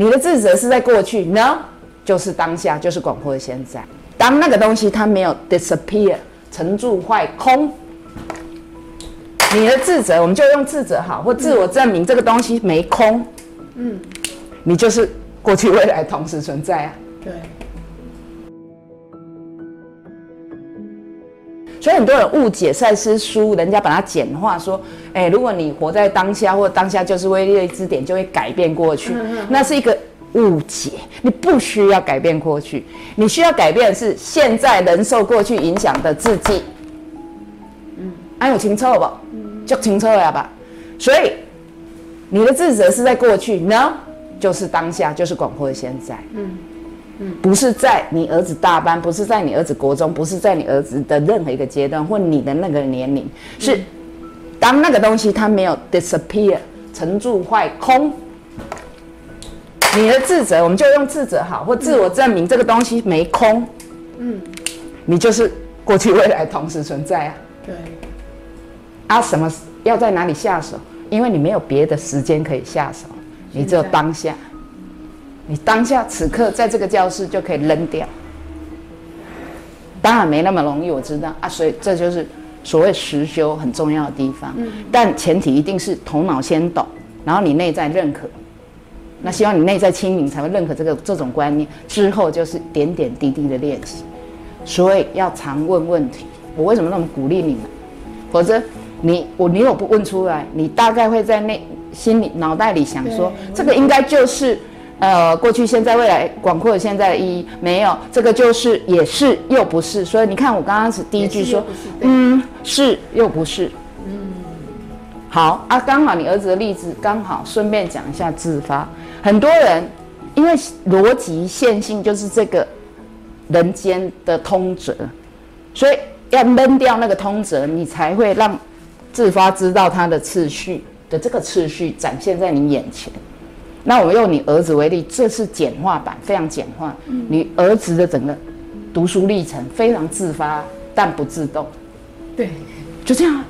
你的自责是在过去，no，就是当下，就是广阔的现在。当那个东西它没有 disappear，沉住坏空，你的自责，我们就用自责好，或自我证明这个东西没空，嗯，你就是过去未来同时存在啊。对。所以很多人误解赛斯书，人家把它简化说，哎，如果你活在当下，或当下就是微列之点，就会改变过去，那是一个误解。你不需要改变过去，你需要改变的是现在人受过去影响的自己。嗯，安有清楚不？就清楚了吧？所以你的自责是在过去，no，就是当下，就是广阔的现在。嗯。不是在你儿子大班，不是在你儿子国中，不是在你儿子的任何一个阶段或你的那个年龄，是当那个东西它没有 disappear 沉住坏空，你的自责，我们就用自责好，或自我证明这个东西没空，嗯，你就是过去未来同时存在啊。对。啊，什么要在哪里下手？因为你没有别的时间可以下手，你只有当下。你当下此刻在这个教室就可以扔掉，当然没那么容易，我知道啊，所以这就是所谓实修很重要的地方。嗯，但前提一定是头脑先懂，然后你内在认可，那希望你内在清明才会认可这个这种观念。之后就是点点滴滴的练习，所以要常问问题。我为什么那么鼓励你们？否则你我你有不问出来，你大概会在内心里脑袋里想说，这个应该就是。呃，过去、现在、未来，广阔的现在的意义没有这个，就是也是又不是。所以你看，我刚刚是第一句说，嗯，是又不是。嗯，好啊，刚好你儿子的例子，刚好顺便讲一下自发。很多人因为逻辑线性就是这个人间的通则，所以要扔掉那个通则，你才会让自发知道它的次序的这个次序展现在你眼前。那我用你儿子为例，这是简化版，非常简化。你儿子的整个读书历程非常自发，但不自动。对，就这样。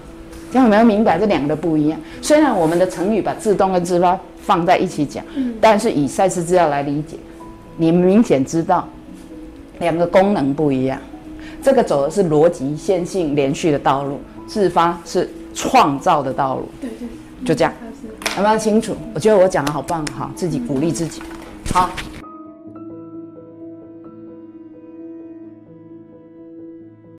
这样有没有明白这两个不一样？虽然我们的成语把自动跟自发放在一起讲，但是以赛事资料来理解，你明显知道两个功能不一样。这个走的是逻辑线性连续的道路，自发是创造的道路。对对，就这样。有没有清楚？我觉得我讲的好棒，哈，自己鼓励自己，好。